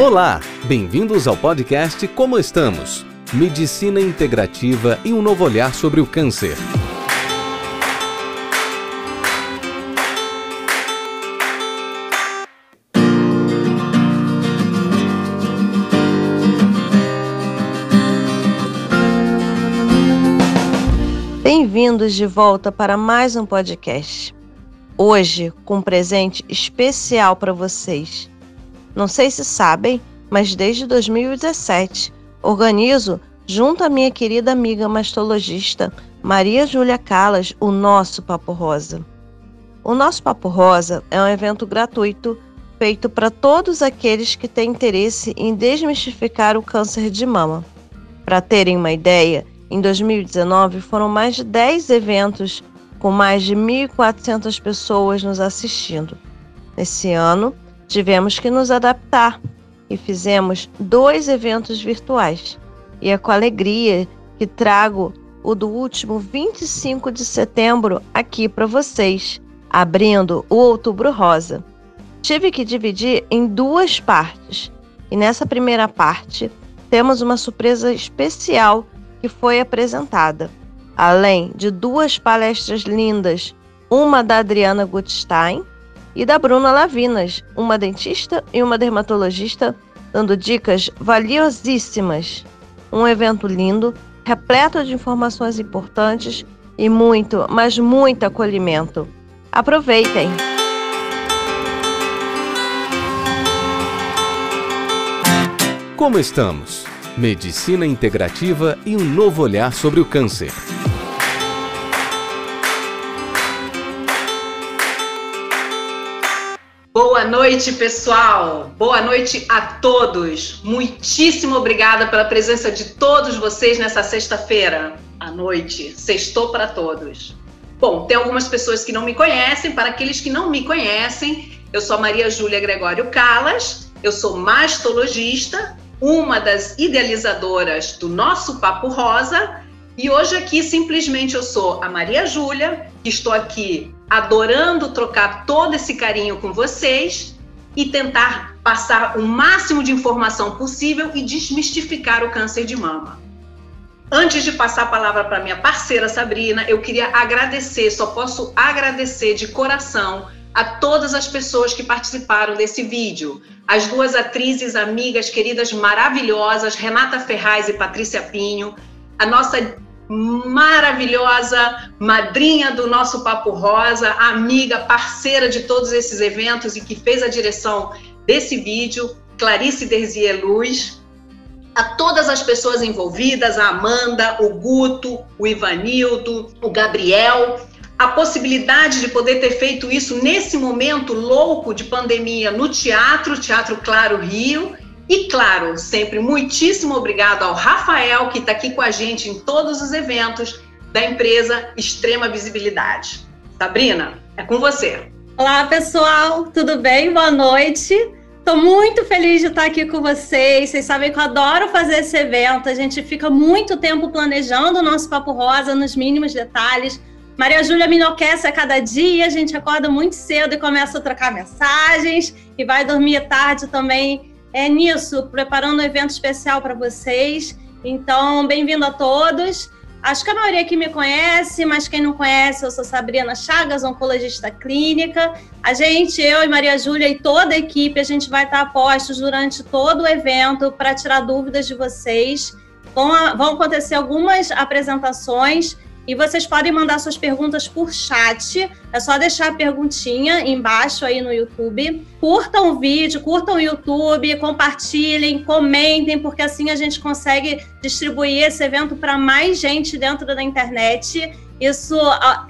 Olá, bem-vindos ao podcast Como Estamos? Medicina integrativa e um novo olhar sobre o câncer. Bem-vindos de volta para mais um podcast. Hoje, com um presente especial para vocês não sei se sabem, mas desde 2017 organizo, junto à minha querida amiga mastologista Maria Júlia Calas, o nosso Papo Rosa. O nosso Papo Rosa é um evento gratuito feito para todos aqueles que têm interesse em desmistificar o câncer de mama. Para terem uma ideia, em 2019 foram mais de 10 eventos com mais de 1.400 pessoas nos assistindo. Nesse ano, Tivemos que nos adaptar e fizemos dois eventos virtuais. E é com alegria que trago o do último 25 de setembro aqui para vocês, abrindo o Outubro Rosa. Tive que dividir em duas partes. E nessa primeira parte, temos uma surpresa especial que foi apresentada. Além de duas palestras lindas, uma da Adriana Gutstein e da Bruna Lavinas, uma dentista e uma dermatologista, dando dicas valiosíssimas. Um evento lindo, repleto de informações importantes e muito, mas muito acolhimento. Aproveitem! Como estamos? Medicina integrativa e um novo olhar sobre o câncer. Boa noite, pessoal. Boa noite a todos. Muitíssimo obrigada pela presença de todos vocês nessa sexta-feira à noite. Sextou para todos. Bom, tem algumas pessoas que não me conhecem. Para aqueles que não me conhecem, eu sou Maria Júlia Gregório Calas. Eu sou mastologista, uma das idealizadoras do nosso Papo Rosa. E hoje aqui simplesmente eu sou a Maria Júlia, que estou aqui adorando trocar todo esse carinho com vocês e tentar passar o máximo de informação possível e desmistificar o câncer de mama. Antes de passar a palavra para minha parceira Sabrina, eu queria agradecer, só posso agradecer de coração a todas as pessoas que participaram desse vídeo. As duas atrizes, amigas, queridas, maravilhosas, Renata Ferraz e Patrícia Pinho, a nossa maravilhosa, madrinha do nosso Papo Rosa, amiga, parceira de todos esses eventos e que fez a direção desse vídeo, Clarice Derzier Luz, a todas as pessoas envolvidas, a Amanda, o Guto, o Ivanildo, o Gabriel, a possibilidade de poder ter feito isso nesse momento louco de pandemia no teatro, Teatro Claro Rio, e claro, sempre muitíssimo obrigado ao Rafael, que está aqui com a gente em todos os eventos da empresa Extrema Visibilidade. Sabrina, é com você. Olá, pessoal, tudo bem? Boa noite. Estou muito feliz de estar aqui com vocês. Vocês sabem que eu adoro fazer esse evento. A gente fica muito tempo planejando o nosso Papo Rosa nos mínimos detalhes. Maria Júlia me enlouquece a cada dia, a gente acorda muito cedo e começa a trocar mensagens e vai dormir tarde também é nisso, preparando um evento especial para vocês. Então, bem-vindo a todos. Acho que a maioria aqui me conhece, mas quem não conhece, eu sou Sabrina Chagas, oncologista clínica. A gente, eu e Maria Júlia e toda a equipe, a gente vai estar postos durante todo o evento para tirar dúvidas de vocês. Vão, vão acontecer algumas apresentações e vocês podem mandar suas perguntas por chat. É só deixar a perguntinha embaixo aí no YouTube. Curtam o vídeo, curtam o YouTube, compartilhem, comentem, porque assim a gente consegue distribuir esse evento para mais gente dentro da internet. Isso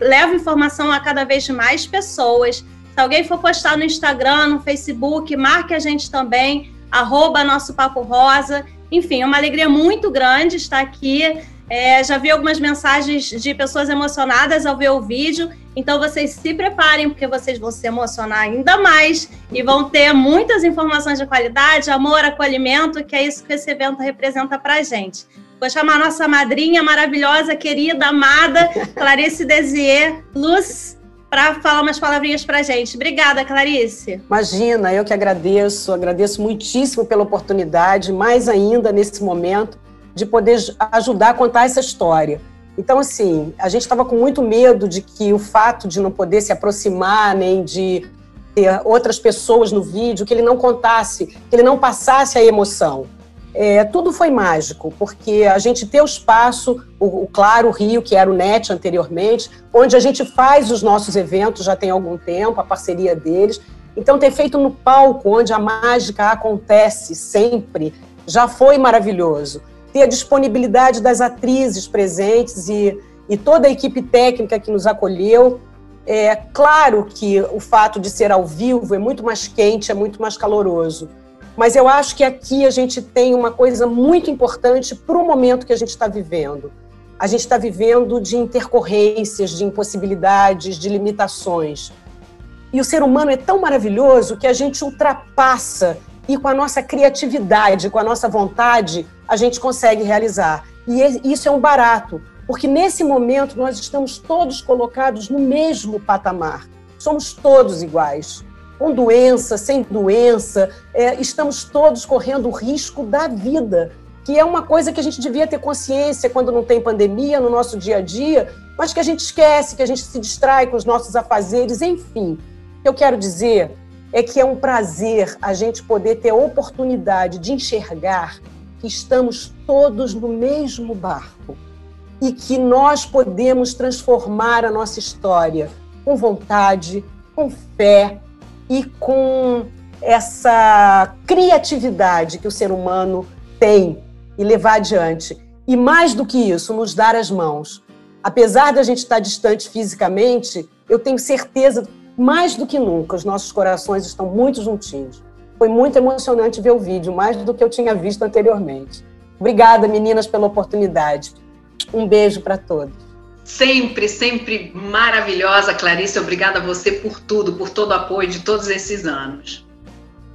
leva informação a cada vez mais pessoas. Se alguém for postar no Instagram, no Facebook, marque a gente também, arroba nosso Papo Rosa. Enfim, é uma alegria muito grande estar aqui é, já vi algumas mensagens de pessoas emocionadas ao ver o vídeo, então vocês se preparem, porque vocês vão se emocionar ainda mais e vão ter muitas informações de qualidade, amor, acolhimento, que é isso que esse evento representa para a gente. Vou chamar a nossa madrinha maravilhosa, querida, amada, Clarice Desier Luz, para falar umas palavrinhas para gente. Obrigada, Clarice. Imagina, eu que agradeço, agradeço muitíssimo pela oportunidade, mais ainda nesse momento, de poder ajudar a contar essa história. Então, assim, a gente estava com muito medo de que o fato de não poder se aproximar, nem de ter outras pessoas no vídeo, que ele não contasse, que ele não passasse a emoção. É, tudo foi mágico, porque a gente tem o espaço, o, o, Claro Rio, que era o NET anteriormente, onde a gente faz os nossos eventos já tem algum tempo, a parceria deles. Então, ter feito no palco, onde a mágica acontece sempre, já foi maravilhoso. Ter a disponibilidade das atrizes presentes e, e toda a equipe técnica que nos acolheu. É claro que o fato de ser ao vivo é muito mais quente, é muito mais caloroso mas eu acho que aqui a gente tem uma coisa muito importante para o momento que a gente está vivendo. A gente está vivendo de intercorrências, de impossibilidades, de limitações. E o ser humano é tão maravilhoso que a gente ultrapassa e com a nossa criatividade, com a nossa vontade, a gente consegue realizar. E isso é um barato, porque nesse momento nós estamos todos colocados no mesmo patamar. Somos todos iguais com doença, sem doença, é, estamos todos correndo o risco da vida, que é uma coisa que a gente devia ter consciência quando não tem pandemia no nosso dia a dia, mas que a gente esquece, que a gente se distrai com os nossos afazeres, enfim. Eu quero dizer é que é um prazer a gente poder ter a oportunidade de enxergar que estamos todos no mesmo barco e que nós podemos transformar a nossa história com vontade, com fé, e com essa criatividade que o ser humano tem e levar adiante. E mais do que isso, nos dar as mãos. Apesar da gente estar distante fisicamente, eu tenho certeza, mais do que nunca, os nossos corações estão muito juntinhos. Foi muito emocionante ver o vídeo, mais do que eu tinha visto anteriormente. Obrigada, meninas, pela oportunidade. Um beijo para todos. Sempre, sempre maravilhosa, Clarice. Obrigada a você por tudo, por todo o apoio de todos esses anos.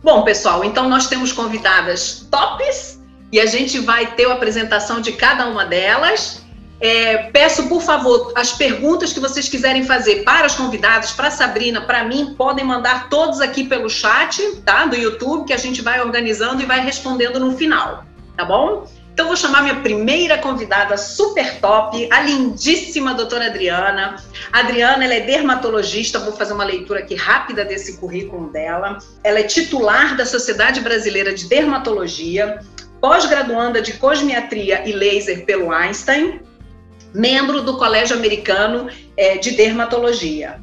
Bom, pessoal, então nós temos convidadas tops e a gente vai ter a apresentação de cada uma delas. É, peço, por favor, as perguntas que vocês quiserem fazer para as convidadas, para a Sabrina, para mim, podem mandar todos aqui pelo chat, tá? Do YouTube, que a gente vai organizando e vai respondendo no final, tá bom? Então, vou chamar minha primeira convidada super top, a lindíssima doutora Adriana. Adriana ela é dermatologista, vou fazer uma leitura aqui rápida desse currículo dela. Ela é titular da Sociedade Brasileira de Dermatologia, pós-graduanda de cosmiatria e laser pelo Einstein, membro do Colégio Americano é, de Dermatologia.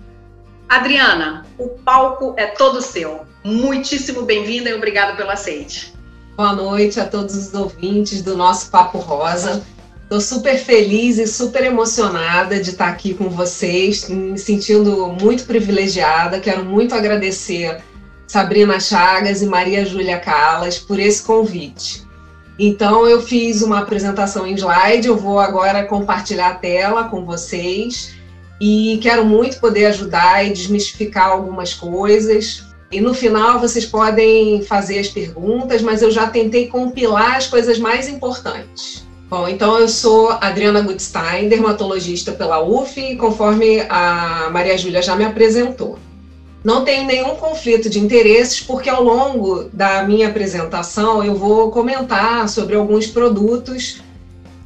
Adriana, o palco é todo seu. Muitíssimo bem-vinda e obrigada pelo aceite. Boa noite a todos os ouvintes do nosso Papo Rosa. Estou super feliz e super emocionada de estar aqui com vocês, me sentindo muito privilegiada. Quero muito agradecer Sabrina Chagas e Maria Júlia Calas por esse convite. Então, eu fiz uma apresentação em slide, eu vou agora compartilhar a tela com vocês e quero muito poder ajudar e desmistificar algumas coisas, e no final vocês podem fazer as perguntas, mas eu já tentei compilar as coisas mais importantes. Bom, então eu sou Adriana Gutstein, dermatologista pela UF, conforme a Maria Júlia já me apresentou. Não tenho nenhum conflito de interesses, porque ao longo da minha apresentação eu vou comentar sobre alguns produtos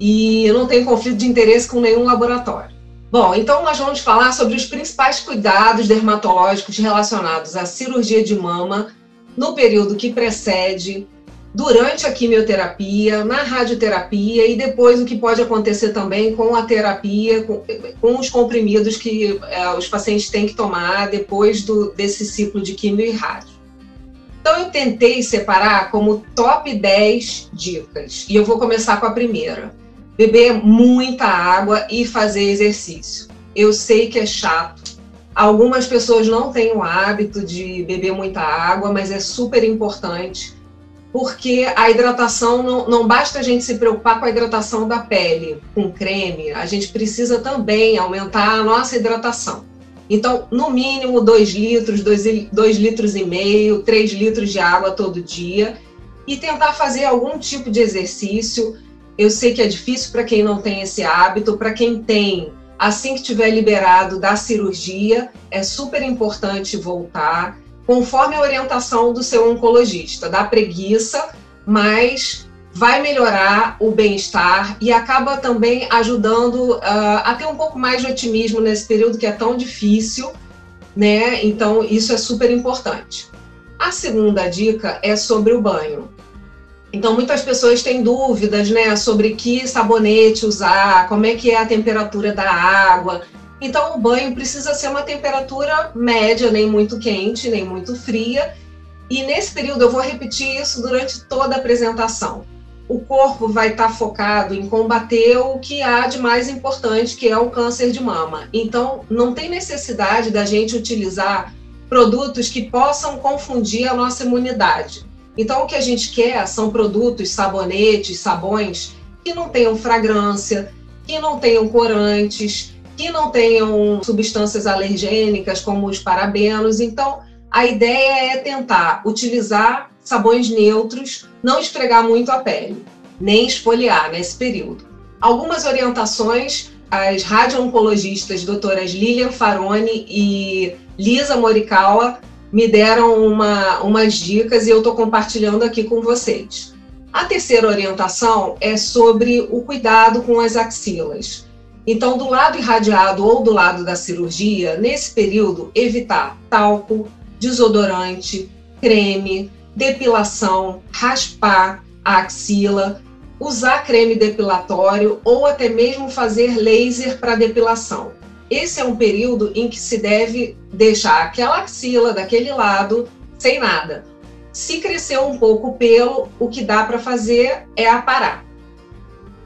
e eu não tenho conflito de interesse com nenhum laboratório. Bom, então nós vamos falar sobre os principais cuidados dermatológicos relacionados à cirurgia de mama no período que precede, durante a quimioterapia, na radioterapia e depois o que pode acontecer também com a terapia, com, com os comprimidos que é, os pacientes têm que tomar depois do, desse ciclo de quimio e rádio. Então eu tentei separar como top 10 dicas e eu vou começar com a primeira beber muita água e fazer exercício. Eu sei que é chato. Algumas pessoas não têm o hábito de beber muita água, mas é super importante, porque a hidratação não, não basta a gente se preocupar com a hidratação da pele, com creme, a gente precisa também aumentar a nossa hidratação. Então, no mínimo 2 litros, 2 litros e meio, 3 litros de água todo dia e tentar fazer algum tipo de exercício eu sei que é difícil para quem não tem esse hábito, para quem tem, Assim que tiver liberado da cirurgia, é super importante voltar, conforme a orientação do seu oncologista. Dá preguiça, mas vai melhorar o bem-estar e acaba também ajudando uh, a ter um pouco mais de otimismo nesse período que é tão difícil, né? Então, isso é super importante. A segunda dica é sobre o banho. Então, muitas pessoas têm dúvidas, né, sobre que sabonete usar, como é que é a temperatura da água. Então, o banho precisa ser uma temperatura média, nem muito quente, nem muito fria. E nesse período eu vou repetir isso durante toda a apresentação. O corpo vai estar tá focado em combater o que há de mais importante, que é o câncer de mama. Então, não tem necessidade da gente utilizar produtos que possam confundir a nossa imunidade. Então, o que a gente quer são produtos, sabonetes, sabões que não tenham fragrância, que não tenham corantes, que não tenham substâncias alergênicas como os parabenos. Então, a ideia é tentar utilizar sabões neutros, não esfregar muito a pele, nem esfoliar nesse período. Algumas orientações, as radio-oncologistas doutoras Lilian Faroni e Lisa Morikawa me deram uma, umas dicas e eu estou compartilhando aqui com vocês. A terceira orientação é sobre o cuidado com as axilas. Então, do lado irradiado ou do lado da cirurgia, nesse período, evitar talco, desodorante, creme, depilação, raspar a axila, usar creme depilatório ou até mesmo fazer laser para depilação esse é um período em que se deve deixar aquela axila daquele lado sem nada. Se crescer um pouco o pelo, o que dá para fazer é aparar.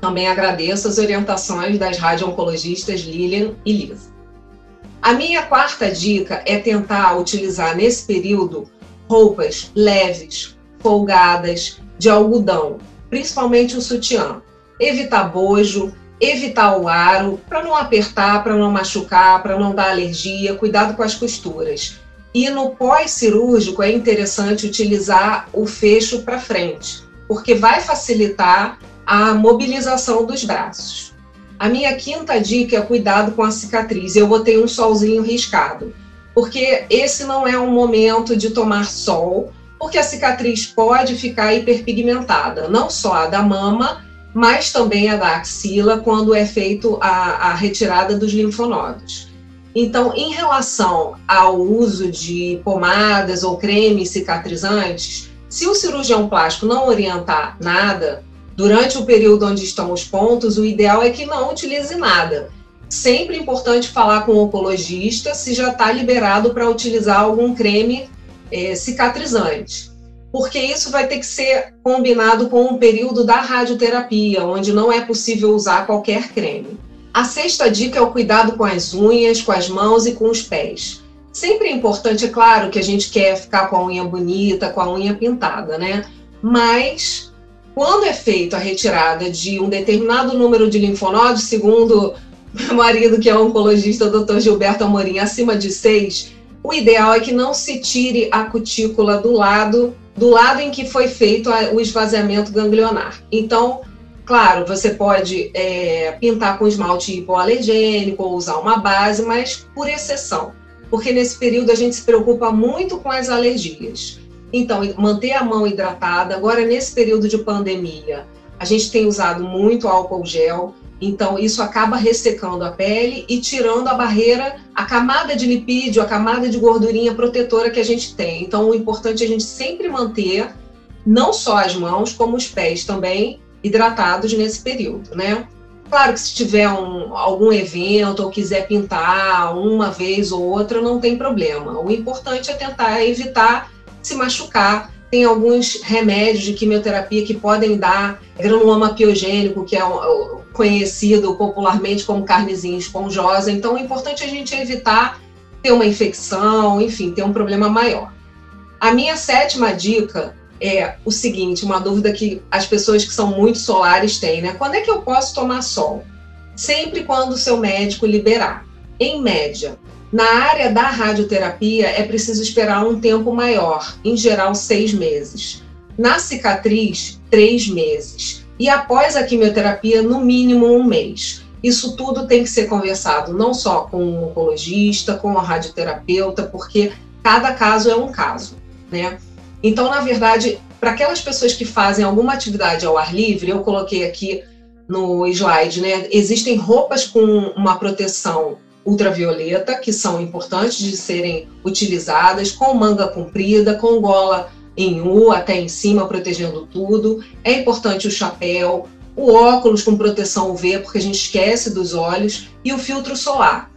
Também agradeço as orientações das radio-oncologistas Lilian e Lisa. A minha quarta dica é tentar utilizar nesse período roupas leves, folgadas, de algodão, principalmente o sutiã. Evitar bojo, evitar o aro, para não apertar, para não machucar, para não dar alergia, cuidado com as costuras. E no pós-cirúrgico é interessante utilizar o fecho para frente, porque vai facilitar a mobilização dos braços. A minha quinta dica é cuidado com a cicatriz. Eu botei um solzinho riscado, porque esse não é um momento de tomar sol, porque a cicatriz pode ficar hiperpigmentada, não só a da mama, mas também a da axila quando é feito a, a retirada dos linfonodos. Então, em relação ao uso de pomadas ou cremes cicatrizantes, se o cirurgião plástico não orientar nada, durante o período onde estão os pontos, o ideal é que não utilize nada. Sempre importante falar com o oncologista se já está liberado para utilizar algum creme é, cicatrizante porque isso vai ter que ser combinado com um período da radioterapia, onde não é possível usar qualquer creme. A sexta dica é o cuidado com as unhas, com as mãos e com os pés. Sempre é importante, é claro, que a gente quer ficar com a unha bonita, com a unha pintada, né? Mas quando é feita a retirada de um determinado número de linfonodos, segundo meu marido, que é oncologista, Dr. Gilberto Amorim, acima de seis, o ideal é que não se tire a cutícula do lado do lado em que foi feito o esvaziamento ganglionar. Então, claro, você pode é, pintar com esmalte hipoalergênico ou usar uma base, mas por exceção, porque nesse período a gente se preocupa muito com as alergias. Então, manter a mão hidratada. Agora, nesse período de pandemia, a gente tem usado muito álcool gel, então, isso acaba ressecando a pele e tirando a barreira, a camada de lipídio, a camada de gordurinha protetora que a gente tem. Então, o importante é a gente sempre manter não só as mãos, como os pés também hidratados nesse período, né? Claro que se tiver um, algum evento ou quiser pintar uma vez ou outra, não tem problema. O importante é tentar evitar se machucar tem alguns remédios de quimioterapia que podem dar granuloma piogênico, que é conhecido popularmente como carnezinha esponjosa. Então, o importante é a gente evitar ter uma infecção, enfim, ter um problema maior. A minha sétima dica é o seguinte, uma dúvida que as pessoas que são muito solares têm, né? Quando é que eu posso tomar sol? Sempre quando o seu médico liberar. Em média, na área da radioterapia, é preciso esperar um tempo maior, em geral, seis meses. Na cicatriz, três meses. E após a quimioterapia, no mínimo um mês. isso tudo tem que ser conversado, não só com o oncologista, com a radioterapeuta, porque cada caso é um caso, né? Então, na verdade, para aquelas pessoas que fazem alguma atividade ao ar livre, eu coloquei aqui no slide, né? Existem roupas com uma proteção ultravioleta que são importantes de serem utilizadas, com manga comprida, com gola em U até em cima, protegendo tudo. É importante o chapéu, o óculos com proteção UV, porque a gente esquece dos olhos, e o filtro solar.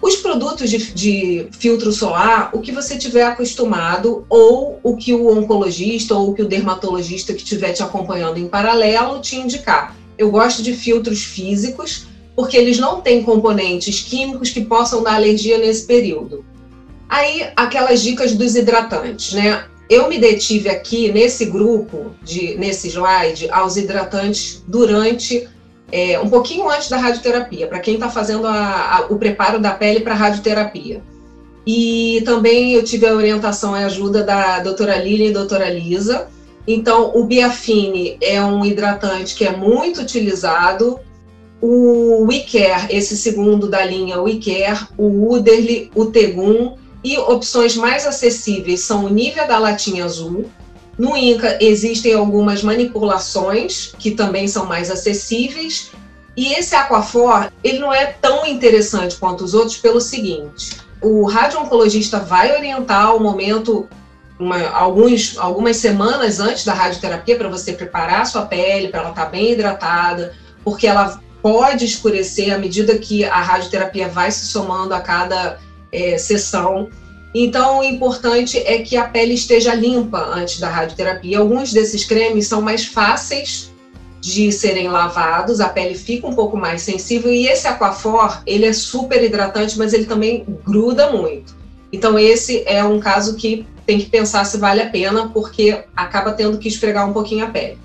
Os produtos de, de, filtro solar, o que você tiver acostumado, ou o que o oncologista ou o que o dermatologista que estiver te acompanhando em paralelo te indicar. Eu gosto de filtros físicos, porque eles não têm componentes químicos que possam dar alergia nesse período. Aí, aquelas dicas dos hidratantes, né? Eu me detive aqui nesse grupo, de, nesse slide, aos hidratantes durante, é, um pouquinho antes da radioterapia, para quem está fazendo a, a, o preparo da pele para radioterapia. E também eu tive a orientação e ajuda da doutora Lilian e doutora Lisa. Então, o Biafine é um hidratante que é muito utilizado. O WeCare, esse segundo da linha WeCare, o Uderly, o Tegum e opções mais acessíveis são o nível da latinha azul. No Inca existem algumas manipulações que também são mais acessíveis. E esse Aquafor, ele não é tão interessante quanto os outros pelo seguinte: o radio-oncologista vai orientar o momento uma, alguns, algumas semanas antes da radioterapia para você preparar a sua pele, para ela estar tá bem hidratada, porque ela pode escurecer à medida que a radioterapia vai se somando a cada é, sessão. Então, o importante é que a pele esteja limpa antes da radioterapia. Alguns desses cremes são mais fáceis de serem lavados, a pele fica um pouco mais sensível e esse Aquafor, ele é super hidratante, mas ele também gruda muito. Então, esse é um caso que tem que pensar se vale a pena, porque acaba tendo que esfregar um pouquinho a pele.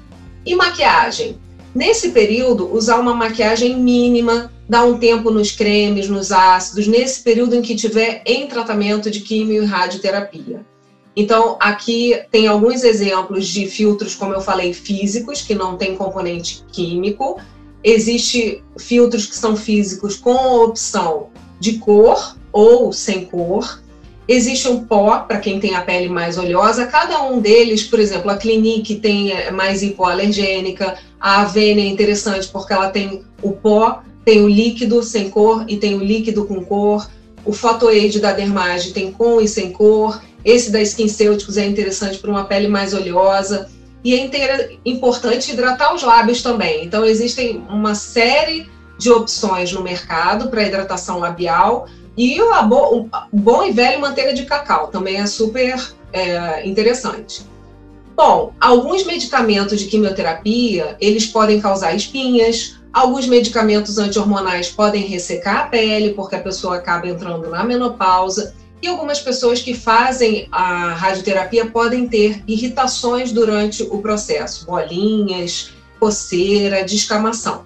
E maquiagem? Nesse período, usar uma maquiagem mínima, dar um tempo nos cremes, nos ácidos, nesse período em que tiver em tratamento de quimio e radioterapia. Então, aqui tem alguns exemplos de filtros, como eu falei, físicos, que não tem componente químico. Existem filtros que são físicos com opção de cor ou sem cor. Existe um pó para quem tem a pele mais oleosa. Cada um deles, por exemplo, a Clinique tem é, mais hipoalergênica, a Avene é interessante porque ela tem o pó tem o líquido sem cor e tem o líquido com cor. O Photoaid da Dermage tem com e sem cor. Esse da SkinCeuticals é interessante para uma pele mais oleosa. E é importante hidratar os lábios também. Então, existem uma série de opções no mercado para hidratação labial. E o, bo, o bom e velho manteiga de cacau também é super é, interessante. Bom, alguns medicamentos de quimioterapia, eles podem causar espinhas, Alguns medicamentos anti-hormonais podem ressecar a pele, porque a pessoa acaba entrando na menopausa. E algumas pessoas que fazem a radioterapia podem ter irritações durante o processo, bolinhas, coceira, descamação.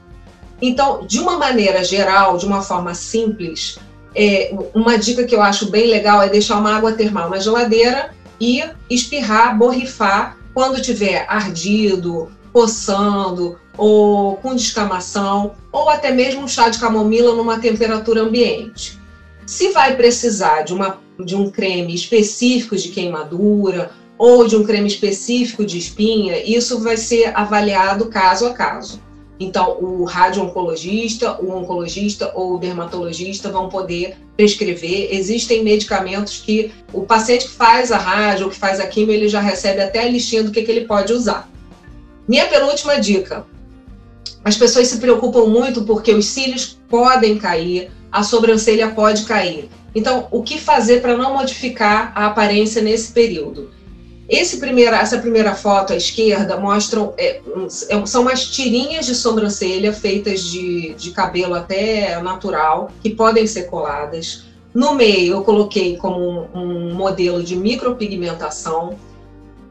Então, de uma maneira geral, de uma forma simples, é, uma dica que eu acho bem legal é deixar uma água termal na geladeira e espirrar, borrifar quando tiver ardido, coçando ou com descamação, ou até mesmo um chá de camomila numa temperatura ambiente. Se vai precisar de, uma, de um creme específico de queimadura ou de um creme específico de espinha, isso vai ser avaliado caso a caso. Então, o radio-oncologista, o oncologista ou o dermatologista vão poder prescrever. Existem medicamentos que o paciente que faz a rádio ou que faz a quimio, ele já recebe até a listinha do que, que ele pode usar. Minha penúltima dica: as pessoas se preocupam muito porque os cílios podem cair, a sobrancelha pode cair. Então, o que fazer para não modificar a aparência nesse período? Esse primeira, essa primeira foto à esquerda mostram é, é são umas tirinhas de sobrancelha feitas de, de cabelo até natural que podem ser coladas. No meio eu coloquei como um, um modelo de micropigmentação.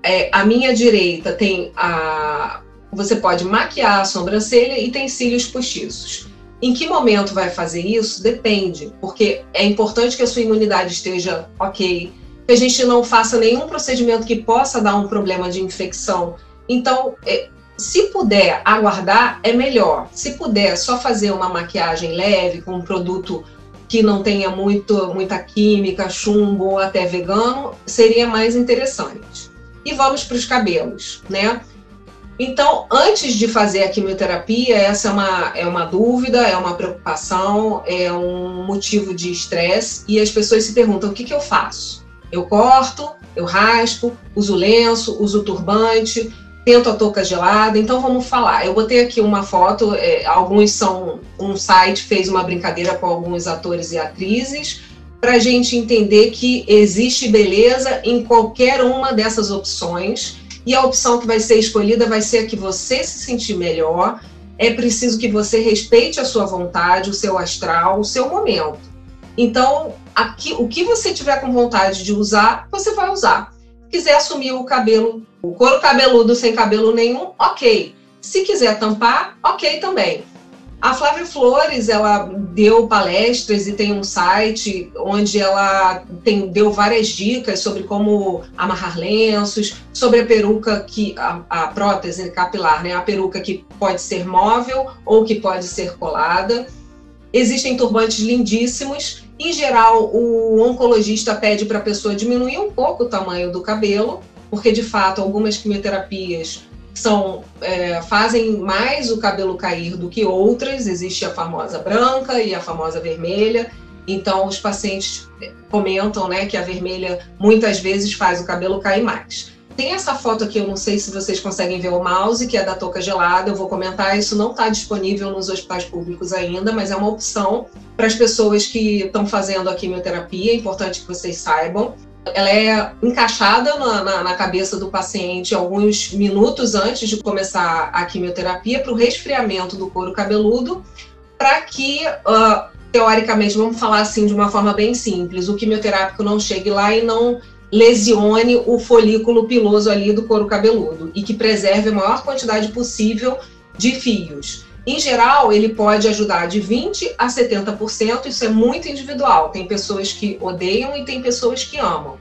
É, à minha direita tem a, você pode maquiar a sobrancelha e tem cílios postiços. Em que momento vai fazer isso? Depende, porque é importante que a sua imunidade esteja ok, que a gente não faça nenhum procedimento que possa dar um problema de infecção. Então, é, Se puder aguardar, é melhor. Se puder só fazer uma maquiagem leve com um produto que não tenha muito, muita química, chumbo ou até vegano, seria mais interessante. E vamos para os cabelos, né? Então, antes de fazer a quimioterapia, essa é uma, é uma dúvida, é uma preocupação, é um motivo de estresse, e as pessoas se perguntam: o que, que eu faço? Eu corto, eu raspo, uso lenço, uso turbante, tento a touca gelada. Então, vamos falar. Eu botei aqui uma foto, é, alguns são. Um site fez uma brincadeira com alguns atores e atrizes, para a gente entender que existe beleza em qualquer uma dessas opções e a opção que vai ser escolhida vai ser a que você se sentir melhor. É preciso que você respeite a sua vontade, o seu astral, o seu momento. Então, aqui, o que você tiver com vontade de usar, você vai usar. Se quiser assumir o cabelo, o couro cabeludo sem cabelo nenhum, ok. Se quiser tampar, ok também. A Flávia Flores, ela deu palestras e tem um site onde ela tem, deu várias dicas sobre como amarrar lenços, sobre a peruca que a, a prótese capilar, né, a peruca que pode ser móvel ou que pode ser colada. Existem turbantes lindíssimos. Em geral, o oncologista pede para a pessoa diminuir um pouco o tamanho do cabelo, porque de fato algumas quimioterapias são é, fazem mais o cabelo cair do que outras. Existe a famosa branca e a famosa vermelha. Então os pacientes comentam, né, que a vermelha muitas vezes faz o cabelo cair mais. Tem essa foto aqui, eu não sei se vocês conseguem ver o mouse, que é da touca gelada. Eu vou comentar, isso não está disponível nos hospitais públicos ainda, mas é uma opção para as pessoas que estão fazendo a quimioterapia. É importante que vocês saibam ela é encaixada na, na, na, cabeça do paciente alguns minutos antes de começar a quimioterapia para o resfriamento do couro cabeludo, para que, uh, teoricamente, vamos falar assim de uma forma bem simples, o quimioterápico não chegue lá e não lesione o folículo piloso ali do couro cabeludo e que preserve a maior quantidade possível de fios. Em geral, ele pode ajudar de 20% a 70%, isso é muito individual. Tem pessoas que odeiam e tem pessoas que amam.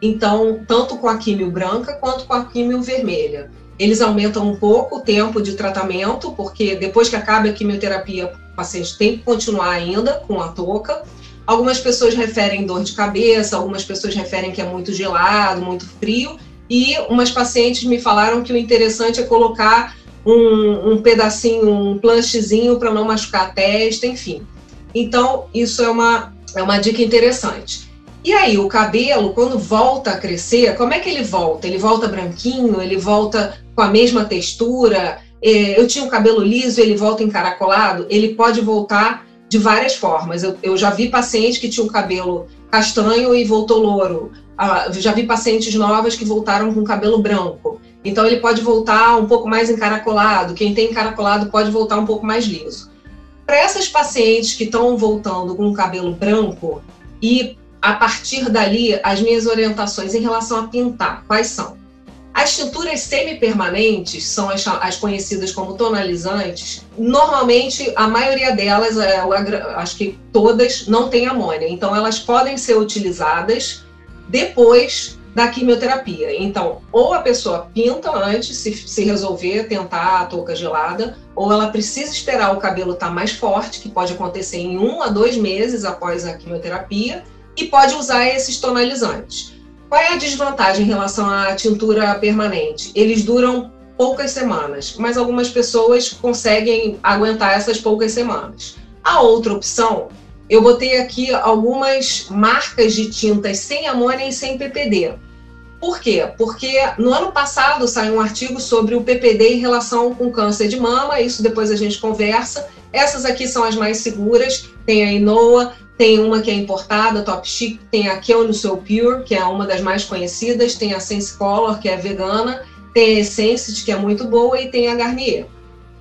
Então, tanto com a químio branca quanto com a químio vermelha. Eles aumentam um pouco o tempo de tratamento, porque depois que acaba a quimioterapia, o paciente tem que continuar ainda com a touca. Algumas pessoas referem dor de cabeça, algumas pessoas referem que é muito gelado, muito frio, e umas pacientes me falaram que o interessante é colocar um, um pedacinho, um planchezinho para não machucar a testa, enfim. Então, isso é uma, é uma dica interessante. E aí, o cabelo, quando volta a crescer, como é que ele volta? Ele volta branquinho, ele volta com a mesma textura? É, eu tinha o cabelo liso, ele volta encaracolado? Ele pode voltar de várias formas. Eu, eu já vi pacientes que tinham cabelo castanho e voltou louro. Ah, já vi pacientes novas que voltaram com cabelo branco. Então ele pode voltar um pouco mais encaracolado, quem tem encaracolado pode voltar um pouco mais liso. Para essas pacientes que estão voltando com cabelo branco e a partir dali as minhas orientações em relação a pintar, quais são? As tinturas semi-permanentes são as, as, conhecidas como tonalizantes. Normalmente, a maioria delas, é, acho que todas, não tem amônia. Então, elas podem ser utilizadas depois da quimioterapia. Então, ou a pessoa pinta antes, se, se resolver tentar a touca gelada, ou ela precisa esperar o cabelo estar tá mais forte, que pode acontecer em um a dois meses após a quimioterapia, e pode usar esses tonalizantes. Qual é a desvantagem em relação à tintura permanente? Eles duram poucas semanas, mas algumas pessoas conseguem aguentar essas poucas semanas. A outra opção eu botei aqui algumas marcas de tintas sem amônia e sem PPD. Por quê? Porque no ano passado saiu um artigo sobre o PPD em relação com câncer de mama, isso depois a gente conversa. Essas aqui são as mais seguras, tem a Inoa, tem uma que é importada, Top Chic, tem a Keonusul Pure, que é uma das mais conhecidas, tem a Sense Color, que é vegana, tem a Essence, que é muito boa, e tem a Garnier.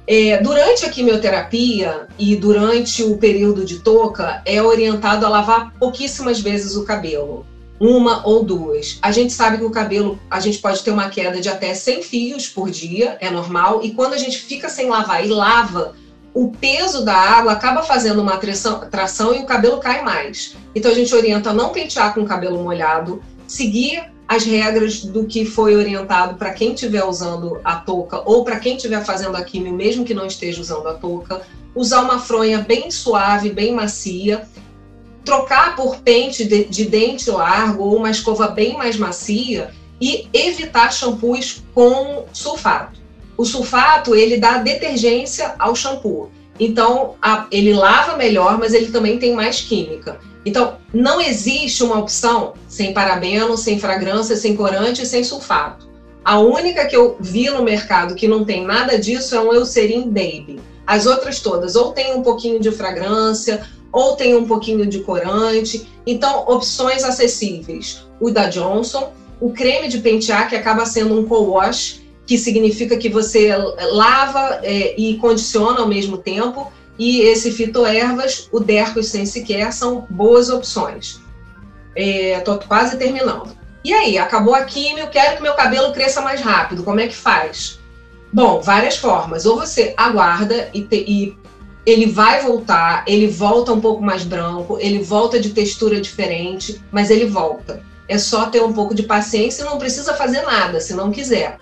É, durante a quimioterapia e durante o período de touca, é orientado a lavar pouquíssimas vezes o cabelo uma ou duas. A gente sabe que o cabelo, a gente pode ter uma queda de até 100 fios por dia, é normal, e quando a gente fica sem lavar e lava, o peso da água acaba fazendo uma tração, tração e o cabelo cai mais. Então a gente orienta não pentear com o cabelo molhado, seguir as regras do que foi orientado para quem estiver usando a touca ou para quem estiver fazendo a químio, mesmo que não esteja usando a touca. Usar uma fronha bem suave, bem macia. Trocar por pente de, de dente largo ou uma escova bem mais macia e evitar shampoos com sulfato. O sulfato, ele dá detergência ao shampoo. Então, a, ele lava melhor, mas ele também tem mais química. Então, não existe uma opção sem parabeno, sem fragrância, sem corante e sem sulfato. A única que eu vi no mercado que não tem nada disso é um Eucerin Baby. As outras todas ou tem um pouquinho de fragrância, ou tem um pouquinho de corante. Então, opções acessíveis. O da Johnson, o creme de pentear, que acaba sendo um co-wash, que significa que você lava é, e condiciona ao mesmo tempo, e esse fitoervas, o Dercos sem sequer, são boas opções. Estou é, quase terminando. E aí, acabou a químio, quero que meu cabelo cresça mais rápido, como é que faz? Bom, várias formas. Ou você aguarda e, te, e ele vai voltar, ele volta um pouco mais branco, ele volta de textura diferente, mas ele volta. É só ter um pouco de paciência e não precisa fazer nada, se não quiser.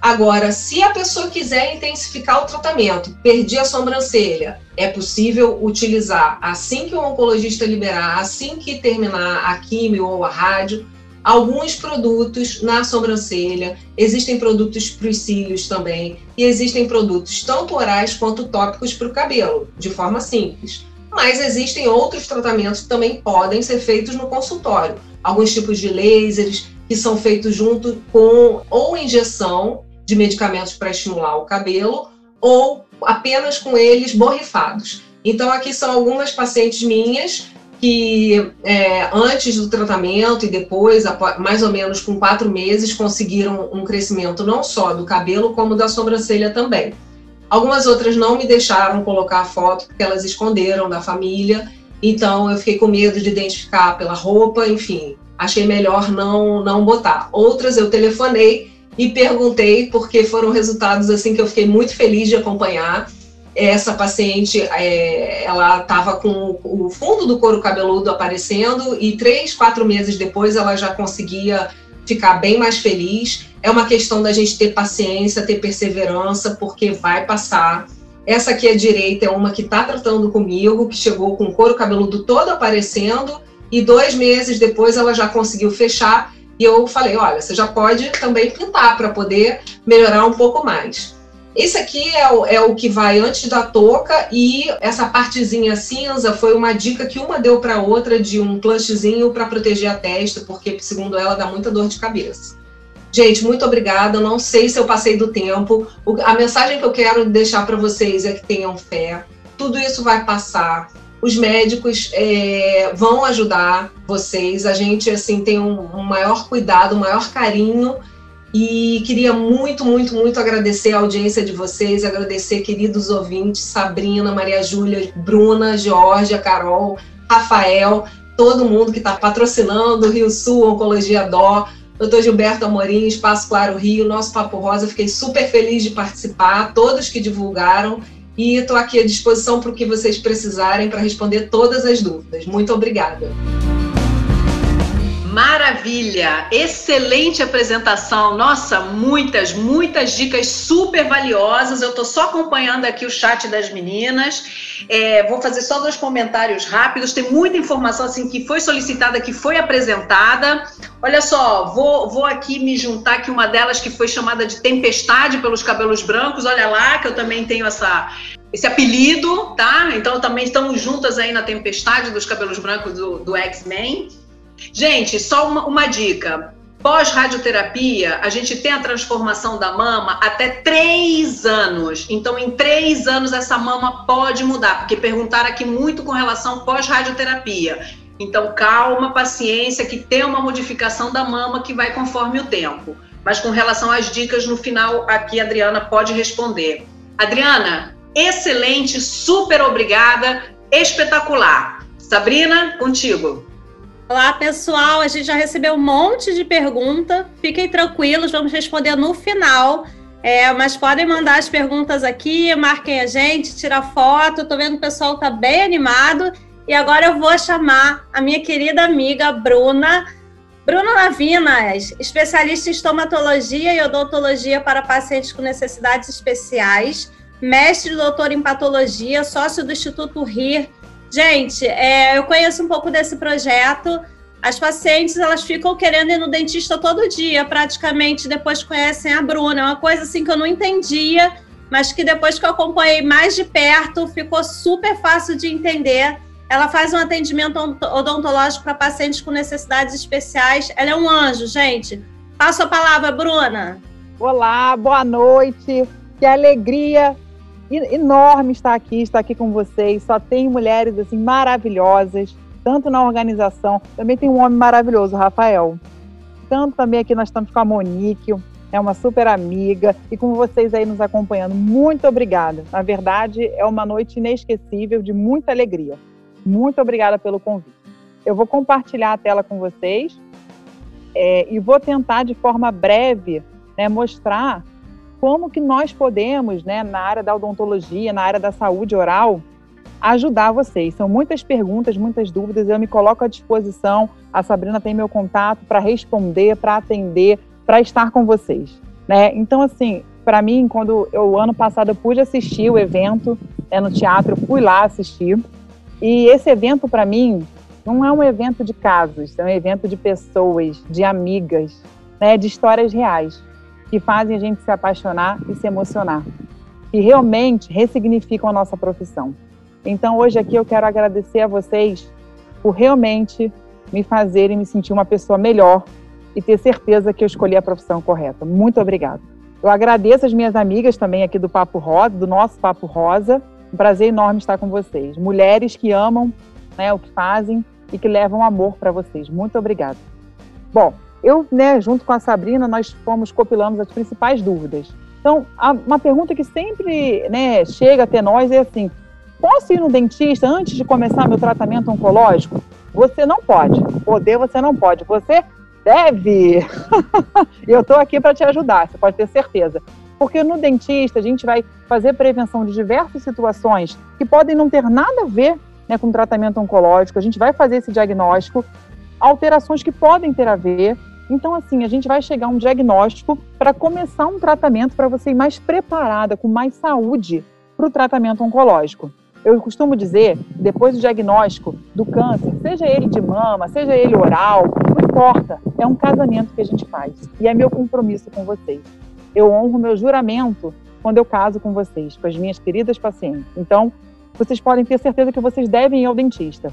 Agora, se a pessoa quiser intensificar o tratamento, perdi a sobrancelha, é possível utilizar assim que o oncologista liberar, assim que terminar a químio ou a rádio, alguns produtos na sobrancelha. Existem produtos para os cílios também, e existem produtos tanto orais quanto tópicos para o cabelo, de forma simples. Mas existem outros tratamentos que também podem ser feitos no consultório. Alguns tipos de lasers que são feitos junto com ou injeção de medicamentos para estimular o cabelo ou apenas com eles borrifados. Então, aqui são algumas pacientes minhas que é, antes do tratamento e depois, mais ou menos com quatro meses, conseguiram um crescimento não só do cabelo, como da sobrancelha também. Algumas outras não me deixaram colocar a foto porque elas esconderam da família, então eu fiquei com medo de identificar pela roupa, enfim, achei melhor não, não botar. Outras eu telefonei e perguntei, porque foram resultados assim que eu fiquei muito feliz de acompanhar. Essa paciente, é, ela estava com o fundo do couro cabeludo aparecendo e três, quatro meses depois ela já conseguia ficar bem mais feliz. É uma questão da gente ter paciência, ter perseverança, porque vai passar. Essa aqui à direita é uma que está tratando comigo, que chegou com o couro cabeludo todo aparecendo e dois meses depois ela já conseguiu fechar e eu falei, olha, você já pode também pintar para poder melhorar um pouco mais. Esse aqui é o, é o que vai antes da touca e essa partezinha cinza foi uma dica que uma deu para outra de um clutchzinho para proteger a testa, porque segundo ela dá muita dor de cabeça. Gente, muito obrigada. Não sei se eu passei do tempo. a mensagem que eu quero deixar para vocês é que tenham fé. Tudo isso vai passar os médicos é, vão ajudar vocês. A gente assim tem um, um, maior cuidado, um maior carinho. E queria muito, muito, muito agradecer a audiência de vocês, agradecer queridos ouvintes, Sabrina, Maria Júlia, Bruna, Georgia, Carol, Rafael, todo mundo que está patrocinando Rio Sul, Oncologia Dó, doutor Gilberto Amorim, Espaço Claro Rio, nosso Papo Rosa, fiquei super feliz de participar, todos que divulgaram e estou aqui à disposição para o que vocês precisarem para responder todas as dúvidas. Muito obrigada. Maravilha! Excelente apresentação. Nossa, muitas, muitas dicas super valiosas. Eu estou só acompanhando aqui o chat das meninas. É, vou fazer só dois comentários rápidos. Tem muita informação assim que foi solicitada, que foi apresentada. Olha só, vou, vou aqui me juntar que uma delas que foi chamada de tempestade pelos cabelos brancos. Olha lá, que eu também tenho essa, esse apelido, tá? Então também estamos juntas aí na tempestade dos cabelos brancos do, do X-Men. Gente, só uma, uma dica. Pós-radioterapia, a gente tem a transformação da mama até três anos. Então, em três anos, essa mama pode mudar, porque perguntaram aqui muito com relação pós-radioterapia. Então, calma, paciência, que tem uma modificação da mama que vai conforme o tempo. Mas com relação às dicas, no final, aqui a Adriana pode responder. Adriana, excelente, super obrigada, espetacular. Sabrina, contigo. Olá, pessoal. A gente já recebeu um monte de pergunta. Fiquem tranquilos, vamos responder no final. É, mas podem mandar as perguntas aqui, marquem a gente, tira foto. Estou vendo que o pessoal está bem animado. E agora eu vou chamar a minha querida amiga Bruna. Bruna Vinas, especialista em estomatologia e odontologia para pacientes com necessidades especiais, mestre e doutor em patologia, sócio do Instituto RIR. Gente, é, eu conheço um pouco desse projeto. As pacientes elas ficam querendo ir no dentista todo dia, praticamente depois conhecem a Bruna. É uma coisa assim que eu não entendia, mas que depois que eu acompanhei mais de perto, ficou super fácil de entender. Ela faz um atendimento odontológico para pacientes com necessidades especiais. Ela é um anjo, gente. Passo a palavra, Bruna. Olá, boa noite. Que alegria enorme estar aqui, estar aqui com vocês. Só tem mulheres assim maravilhosas, tanto na organização. Também tem um homem maravilhoso, Rafael. Tanto também aqui nós estamos com a Monique, é uma super amiga, e com vocês aí nos acompanhando. Muito obrigada. Na verdade, é uma noite inesquecível, de muita alegria. Muito obrigada pelo convite. Eu vou compartilhar a tela com vocês é, e vou tentar, de forma breve, né, mostrar como que nós podemos, né, na área da odontologia, na área da saúde oral, ajudar vocês. São muitas perguntas, muitas dúvidas, eu me coloco à disposição. A Sabrina tem meu contato para responder, para atender, para estar com vocês, né? Então assim, para mim, quando eu ano passado eu pude assistir o evento né, no teatro, eu fui lá assistir. E esse evento para mim não é um evento de casos, é um evento de pessoas, de amigas, né, de histórias reais que fazem a gente se apaixonar e se emocionar, e realmente ressignificam a nossa profissão. Então, hoje aqui eu quero agradecer a vocês por realmente me fazerem me sentir uma pessoa melhor e ter certeza que eu escolhi a profissão correta. Muito obrigada. Eu agradeço as minhas amigas também aqui do Papo Rosa, do nosso Papo Rosa. Um prazer enorme estar com vocês. Mulheres que amam né, o que fazem e que levam amor para vocês. Muito obrigada. Bom, eu, né, junto com a Sabrina, nós fomos copilando as principais dúvidas. Então, uma pergunta que sempre né, chega até nós é assim: posso ir no dentista antes de começar meu tratamento oncológico? Você não pode. Poder você não pode. Você deve. E eu estou aqui para te ajudar, você pode ter certeza. Porque no dentista a gente vai fazer prevenção de diversas situações que podem não ter nada a ver né, com tratamento oncológico. A gente vai fazer esse diagnóstico, alterações que podem ter a ver então, assim, a gente vai chegar a um diagnóstico para começar um tratamento para você ir mais preparada, com mais saúde para o tratamento oncológico. Eu costumo dizer, depois do diagnóstico do câncer, seja ele de mama, seja ele oral, não importa, é um casamento que a gente faz. E é meu compromisso com vocês. Eu honro meu juramento quando eu caso com vocês, com as minhas queridas pacientes. Então, vocês podem ter certeza que vocês devem ir ao dentista.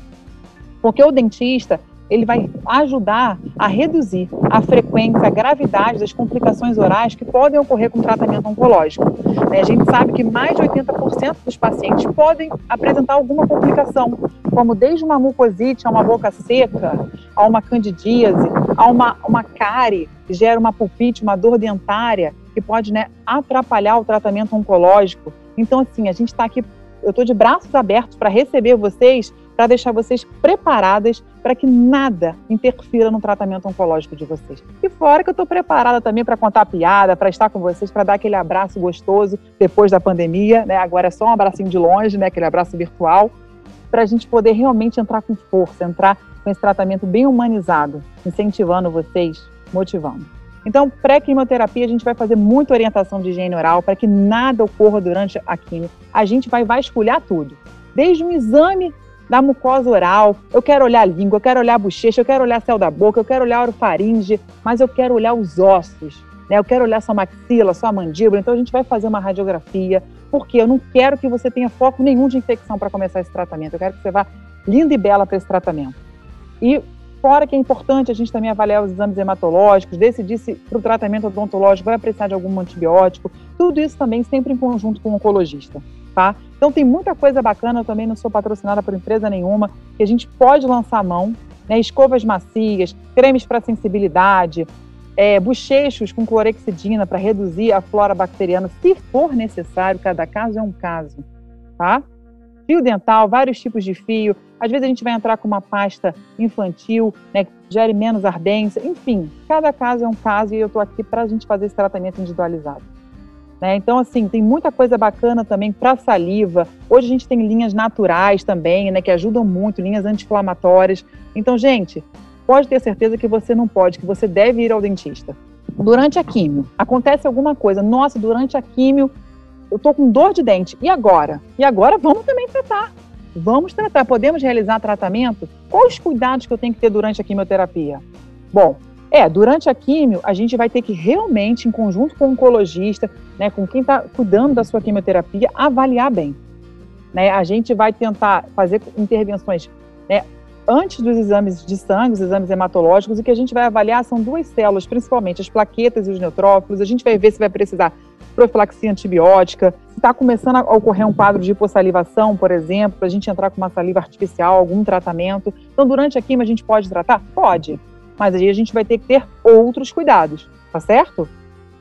Porque o dentista, ele vai ajudar a reduzir a frequência, a gravidade das complicações orais que podem ocorrer com tratamento oncológico. Né, a gente sabe que mais de 80% dos pacientes podem apresentar alguma complicação, como desde uma mucosite a uma boca seca, a uma candidíase, a uma, uma cárie, que gera uma pulpite, uma dor dentária, que pode né, atrapalhar o tratamento oncológico. Então, assim, a gente está aqui, eu estou de braços abertos para receber vocês para deixar vocês preparadas para que nada interfira no tratamento oncológico de vocês. E fora que eu estou preparada também para contar piada, para estar com vocês, para dar aquele abraço gostoso depois da pandemia, né? Agora é só um abracinho de longe, né? Aquele abraço virtual, para a gente poder realmente entrar com força, entrar com esse tratamento bem humanizado, incentivando vocês, motivando. Então, pré-quimioterapia, a gente vai fazer muita orientação de higiene oral para que nada ocorra durante a quimio. A gente vai vasculhar tudo. Desde um exame da mucosa oral, eu quero olhar a língua, eu quero olhar a bochecha, eu quero olhar céu da boca, eu quero olhar a orofaringe, mas eu quero olhar os ossos, né? Eu quero olhar sua maxila, sua mandíbula, então a gente vai fazer uma radiografia, porque eu não quero que você tenha foco nenhum de infecção para começar esse tratamento, eu quero que você vá linda e bela para esse tratamento. E fora que é importante a gente também avaliar os exames hematológicos, decidir se para o tratamento odontológico vai precisar de algum antibiótico, tudo isso também sempre em conjunto com o oncologista tá? Então tem muita coisa bacana, eu também não sou patrocinada por empresa nenhuma, que a gente pode lançar mão, né? Escovas macias, cremes para sensibilidade, é, bochechos com clorexidina para reduzir a flora bacteriana, se for necessário, cada caso é um caso, tá? Fio dental, vários tipos de fio. Às vezes a gente vai entrar com uma pasta infantil, né, que gere menos ardência. Enfim, cada caso é um caso e eu estou aqui para a gente fazer esse tratamento individualizado. Né? Então, assim, tem muita coisa bacana também para saliva. Hoje a gente tem linhas naturais também, né, que ajudam muito, linhas anti-inflamatórias. Então, gente, pode ter certeza que você não pode, que você deve ir ao dentista. Durante a químio, acontece alguma coisa. Nossa, durante a químio, eu tô com dor de dente. E agora? E agora vamos também tratar. Vamos tratar. Podemos realizar tratamento? Quais os cuidados que eu tenho que ter durante a quimioterapia? Bom, é, durante a químio, a gente vai ter que realmente, em conjunto com o oncologista, né, com quem está cuidando da sua quimioterapia, avaliar bem. Né? A gente vai tentar fazer intervenções né, antes dos exames de sangue, os exames hematológicos, e que a gente vai avaliar são duas células, principalmente as plaquetas e os neutrófilos. A gente vai ver se vai precisar profilaxia antibiótica, se está começando a ocorrer um quadro de hipossalivação, por exemplo, para a gente entrar com uma saliva artificial, algum tratamento. Então, durante a quimio, a gente pode tratar? Pode, mas aí a gente vai ter que ter outros cuidados, tá certo?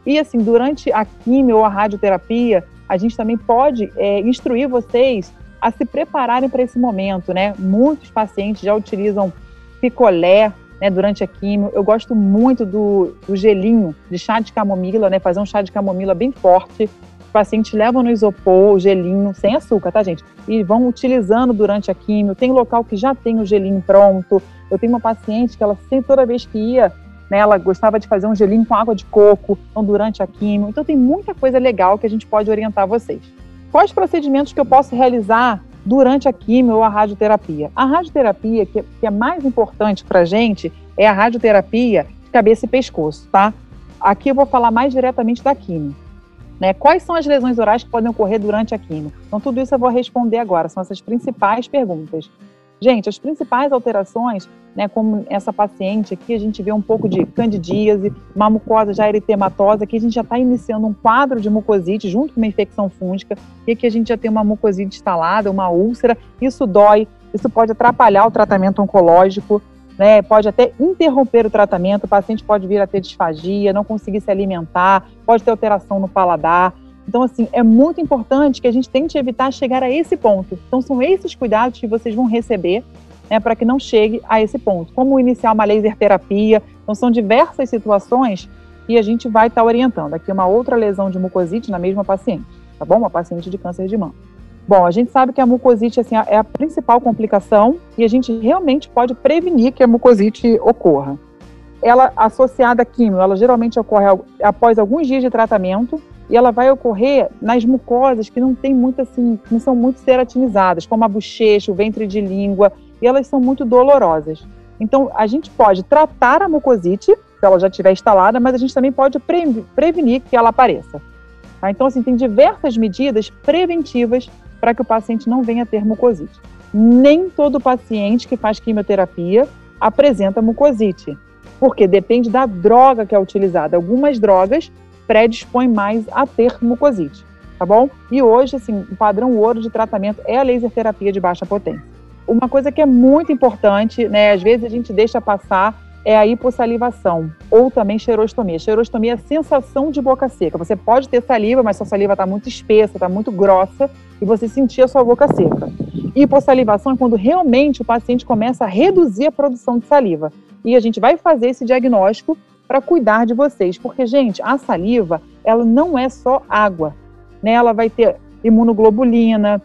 E assim, durante a quimio ou a radioterapia, a gente também pode é, instruir vocês a se prepararem para esse momento, né? Muitos pacientes já utilizam picolé né, durante a quimio. Eu gosto muito do, do, gelinho de chá de camomila, né? Fazer um chá de camomila bem forte. Os pacientes levam no isopor o gelinho, sem açúcar, tá, gente? E vão utilizando durante a quimio. Tem local que já tem o gelinho pronto. Eu tenho uma paciente que ela sempre, toda vez que ia, né, ela gostava de fazer um gelinho com água de coco, então durante a quimio. Então tem muita coisa legal que a gente pode orientar vocês quais procedimentos que eu posso realizar durante a quimio ou a radioterapia. A radioterapia, que, que é mais importante para a gente, é a radioterapia de cabeça e pescoço, tá? Aqui eu vou falar mais diretamente da quimio. Né? Quais são as lesões orais que podem ocorrer durante a quimio? Então, tudo isso eu vou responder agora, são essas principais perguntas. Gente, as principais alterações, né, como essa paciente aqui, a gente vê um pouco de candidíase, uma mucosa já eritematosa, aqui a gente já está iniciando um quadro de mucosite junto com uma infecção fúngica, e aqui a gente já tem uma mucosite instalada, uma úlcera, isso dói, isso pode atrapalhar o tratamento oncológico, né, pode até interromper o tratamento, o paciente pode vir a ter disfagia, não conseguir se alimentar, pode ter alteração no paladar, então, assim, é muito importante que a gente tente evitar chegar a esse ponto. Então, são esses cuidados que vocês vão receber né, para que não chegue a esse ponto. Como iniciar uma laser terapia. Então, são diversas situações e a gente vai estar tá orientando. Aqui, uma outra lesão de mucosite na mesma paciente, tá bom? Uma paciente de câncer de mama. Bom, a gente sabe que a mucosite assim, é a principal complicação e a gente realmente pode prevenir que a mucosite ocorra. Ela, associada à quimio, ela geralmente ocorre após alguns dias de tratamento e ela vai ocorrer nas mucosas que não tem muito assim, não são muito ceratinizadas, como a bochecha, o ventre de língua, e elas são muito dolorosas. Então, a gente pode tratar a mucosite, se ela já estiver instalada, mas a gente também pode pre prevenir que ela apareça. Tá? Então, assim, tem diversas medidas preventivas para que o paciente não venha a ter mucosite. Nem todo paciente que faz quimioterapia apresenta mucosite, porque depende da droga que é utilizada. Algumas drogas predispõe mais a ter mucosite, tá bom? E hoje, assim, o padrão ouro de tratamento é a laser terapia de baixa potência. Uma coisa que é muito importante, né, às vezes a gente deixa passar, é a hipossalivação ou também xerostomia. Xerostomia é a sensação de boca seca. Você pode ter saliva, mas sua saliva está muito espessa, está muito grossa e você sentir a sua boca seca. Hipossalivação é quando realmente o paciente começa a reduzir a produção de saliva. E a gente vai fazer esse diagnóstico para cuidar de vocês, porque gente, a saliva, ela não é só água, né? Ela vai ter imunoglobulina,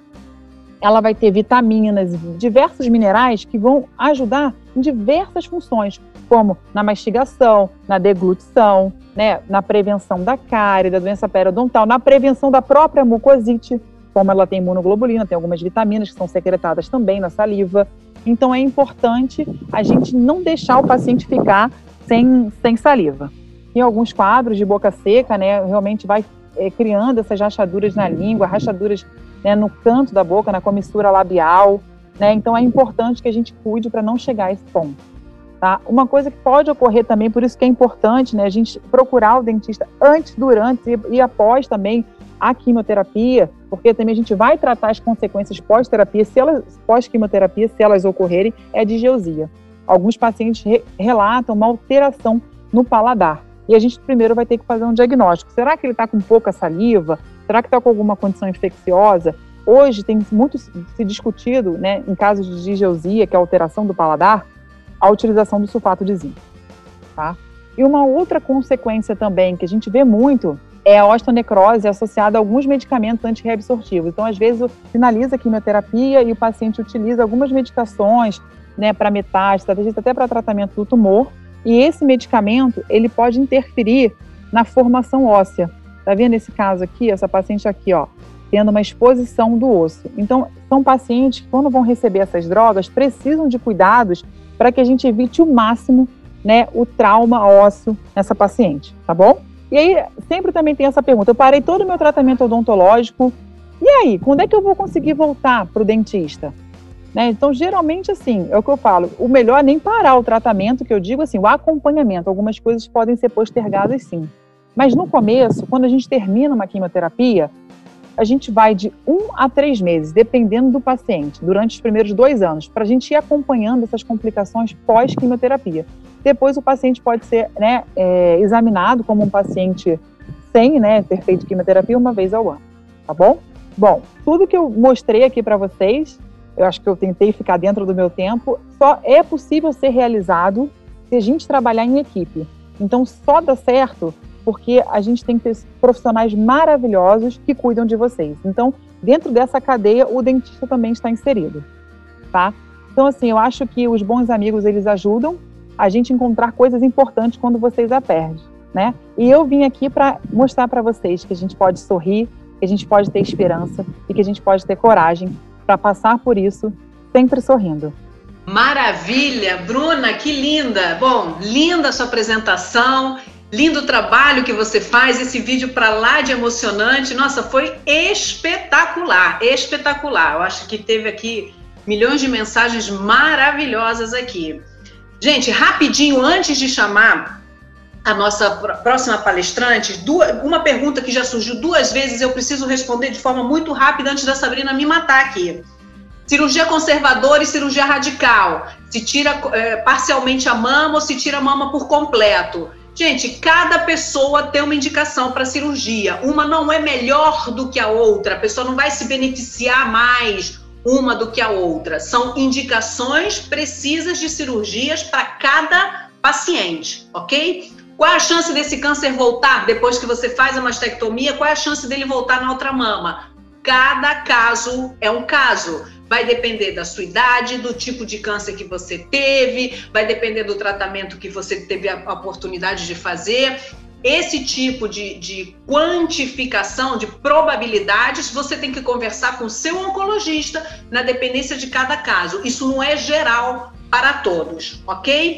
ela vai ter vitaminas, diversos minerais que vão ajudar em diversas funções, como na mastigação, na deglutição, né, na prevenção da cárie, da doença periodontal, na prevenção da própria mucosite, como ela tem imunoglobulina, tem algumas vitaminas que são secretadas também na saliva. Então é importante a gente não deixar o paciente ficar sem, sem saliva. Em alguns quadros de boca seca, né, realmente vai é, criando essas rachaduras na língua, rachaduras né, no canto da boca, na comissura labial, né? Então é importante que a gente cuide para não chegar a esse ponto. Tá? Uma coisa que pode ocorrer também, por isso que é importante, né, a gente procurar o dentista antes, durante e, e após também a quimioterapia, porque também a gente vai tratar as consequências pós-terapia, se elas pós-quimioterapia, se elas ocorrerem, é de geosia alguns pacientes re relatam uma alteração no paladar. E a gente primeiro vai ter que fazer um diagnóstico. Será que ele está com pouca saliva? Será que está com alguma condição infecciosa? Hoje tem muito se discutido, né, em casos de digeusia, que é a alteração do paladar, a utilização do sulfato de zinco. Tá? E uma outra consequência também que a gente vê muito é a osteonecrose associada a alguns medicamentos antirreabsortivos. Então, às vezes, finaliza a quimioterapia e o paciente utiliza algumas medicações né, para metástase, até para tratamento do tumor. E esse medicamento, ele pode interferir na formação óssea. Tá vendo esse caso aqui, essa paciente aqui, ó, tendo uma exposição do osso. Então, são pacientes que, quando vão receber essas drogas, precisam de cuidados para que a gente evite o máximo né, o trauma ósseo nessa paciente, tá bom? E aí, sempre também tem essa pergunta: eu parei todo o meu tratamento odontológico, e aí, quando é que eu vou conseguir voltar para o dentista? Né? Então, geralmente, assim, é o que eu falo: o melhor é nem parar o tratamento, que eu digo assim, o acompanhamento. Algumas coisas podem ser postergadas, sim. Mas no começo, quando a gente termina uma quimioterapia, a gente vai de um a três meses, dependendo do paciente, durante os primeiros dois anos, para a gente ir acompanhando essas complicações pós-quimioterapia. Depois o paciente pode ser né, é, examinado como um paciente sem né, ter feito quimioterapia uma vez ao ano, tá bom? Bom, tudo que eu mostrei aqui para vocês, eu acho que eu tentei ficar dentro do meu tempo, só é possível ser realizado se a gente trabalhar em equipe. Então só dá certo porque a gente tem que ter profissionais maravilhosos que cuidam de vocês. Então, dentro dessa cadeia, o dentista também está inserido, tá? Então, assim, eu acho que os bons amigos, eles ajudam a gente encontrar coisas importantes quando vocês a perdem, né? E eu vim aqui para mostrar para vocês que a gente pode sorrir, que a gente pode ter esperança e que a gente pode ter coragem para passar por isso sempre sorrindo. Maravilha, Bruna, que linda! Bom, linda a sua apresentação. Lindo trabalho que você faz, esse vídeo para lá de emocionante. Nossa, foi espetacular, espetacular. Eu acho que teve aqui milhões de mensagens maravilhosas aqui. Gente, rapidinho, antes de chamar a nossa próxima palestrante, duas, uma pergunta que já surgiu duas vezes, eu preciso responder de forma muito rápida antes da Sabrina me matar aqui. Cirurgia conservadora e cirurgia radical. Se tira é, parcialmente a mama ou se tira a mama por completo? Gente, cada pessoa tem uma indicação para cirurgia. Uma não é melhor do que a outra, a pessoa não vai se beneficiar mais uma do que a outra. São indicações precisas de cirurgias para cada paciente, ok? Qual é a chance desse câncer voltar depois que você faz a mastectomia? Qual é a chance dele voltar na outra mama? Cada caso é um caso. Vai depender da sua idade, do tipo de câncer que você teve, vai depender do tratamento que você teve a oportunidade de fazer. Esse tipo de, de quantificação de probabilidades você tem que conversar com seu oncologista na dependência de cada caso. Isso não é geral para todos, ok?